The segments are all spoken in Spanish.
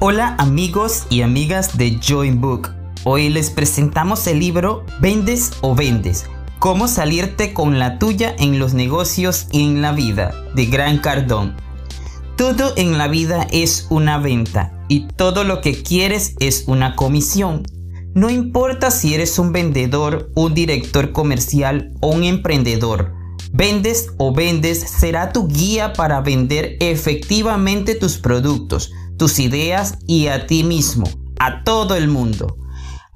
Hola amigos y amigas de Join Book. Hoy les presentamos el libro Vendes o Vendes. Cómo salirte con la tuya en los negocios y en la vida de Gran Cardón. Todo en la vida es una venta y todo lo que quieres es una comisión. No importa si eres un vendedor, un director comercial o un emprendedor. Vendes o vendes será tu guía para vender efectivamente tus productos, tus ideas y a ti mismo, a todo el mundo.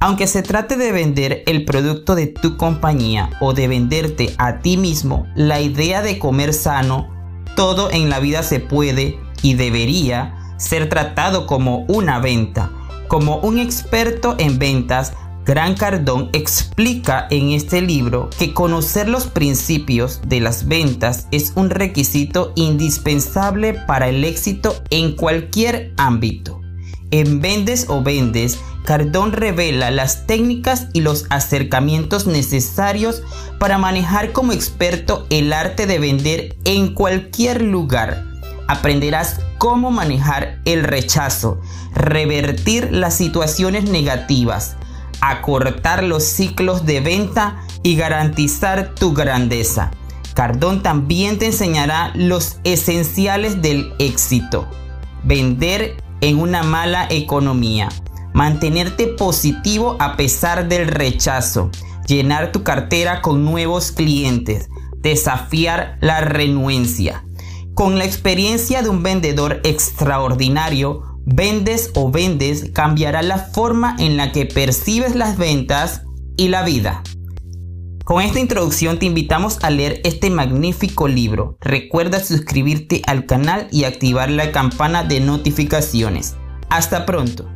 Aunque se trate de vender el producto de tu compañía o de venderte a ti mismo, la idea de comer sano, todo en la vida se puede y debería ser tratado como una venta. Como un experto en ventas, Gran Cardón explica en este libro que conocer los principios de las ventas es un requisito indispensable para el éxito en cualquier ámbito. En Vendes o Vendes, Cardón revela las técnicas y los acercamientos necesarios para manejar como experto el arte de vender en cualquier lugar. Aprenderás cómo manejar el rechazo, revertir las situaciones negativas, acortar los ciclos de venta y garantizar tu grandeza. Cardón también te enseñará los esenciales del éxito. Vender en una mala economía. Mantenerte positivo a pesar del rechazo. Llenar tu cartera con nuevos clientes. Desafiar la renuencia. Con la experiencia de un vendedor extraordinario, vendes o vendes cambiará la forma en la que percibes las ventas y la vida. Con esta introducción te invitamos a leer este magnífico libro. Recuerda suscribirte al canal y activar la campana de notificaciones. Hasta pronto.